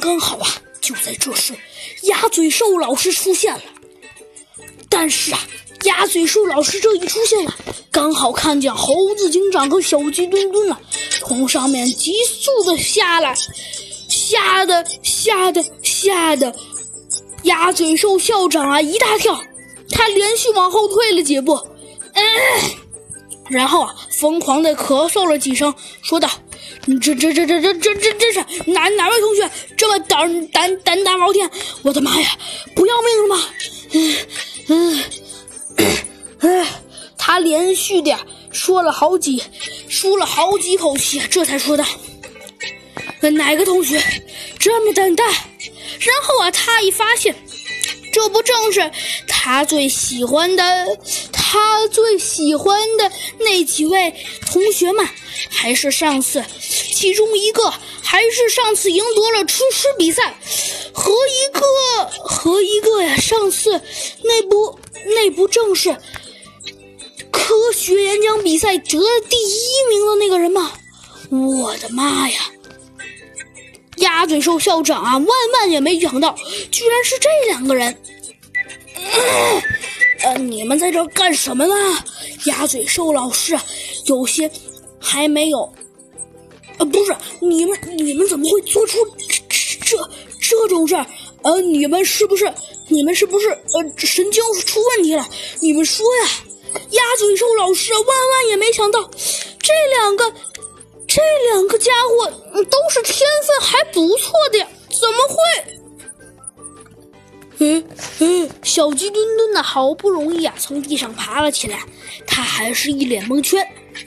刚好啊！就在这时，鸭嘴兽老师出现了。但是啊，鸭嘴兽老师这一出现了，刚好看见猴子警长和小鸡墩墩啊，从上面急速的下来，吓得吓得吓得，鸭嘴兽校长啊一大跳，他连续往后退了几步，嗯，然后啊疯狂的咳嗽了几声，说道。这这这这这这这这是哪哪位同学这么胆胆胆大包天？我的妈呀，不要命了吗？嗯嗯，他连续的说了好几，舒了好几口气，这才说道：“哪个同学这么胆大？”然后啊，他一发现，这不正是他最喜欢的，他最喜欢的那几位同学吗？还是上次？其中一个还是上次赢得了吃吃比赛，和一个和一个呀，上次那不那不正是科学演讲比赛得第一名的那个人吗？我的妈呀！鸭嘴兽校长啊，万万也没想到，居然是这两个人。呃，你们在这干什么呢？鸭嘴兽老师有些还没有。呃，不是你们，你们怎么会做出这这这种事儿？呃，你们是不是你们是不是呃神经出问题了？你们说呀，鸭嘴兽老师万万也没想到，这两个这两个家伙都是天分还不错的呀，怎么会？嗯嗯，小鸡墩墩呢？好不容易啊，从地上爬了起来，他还是一脸蒙圈。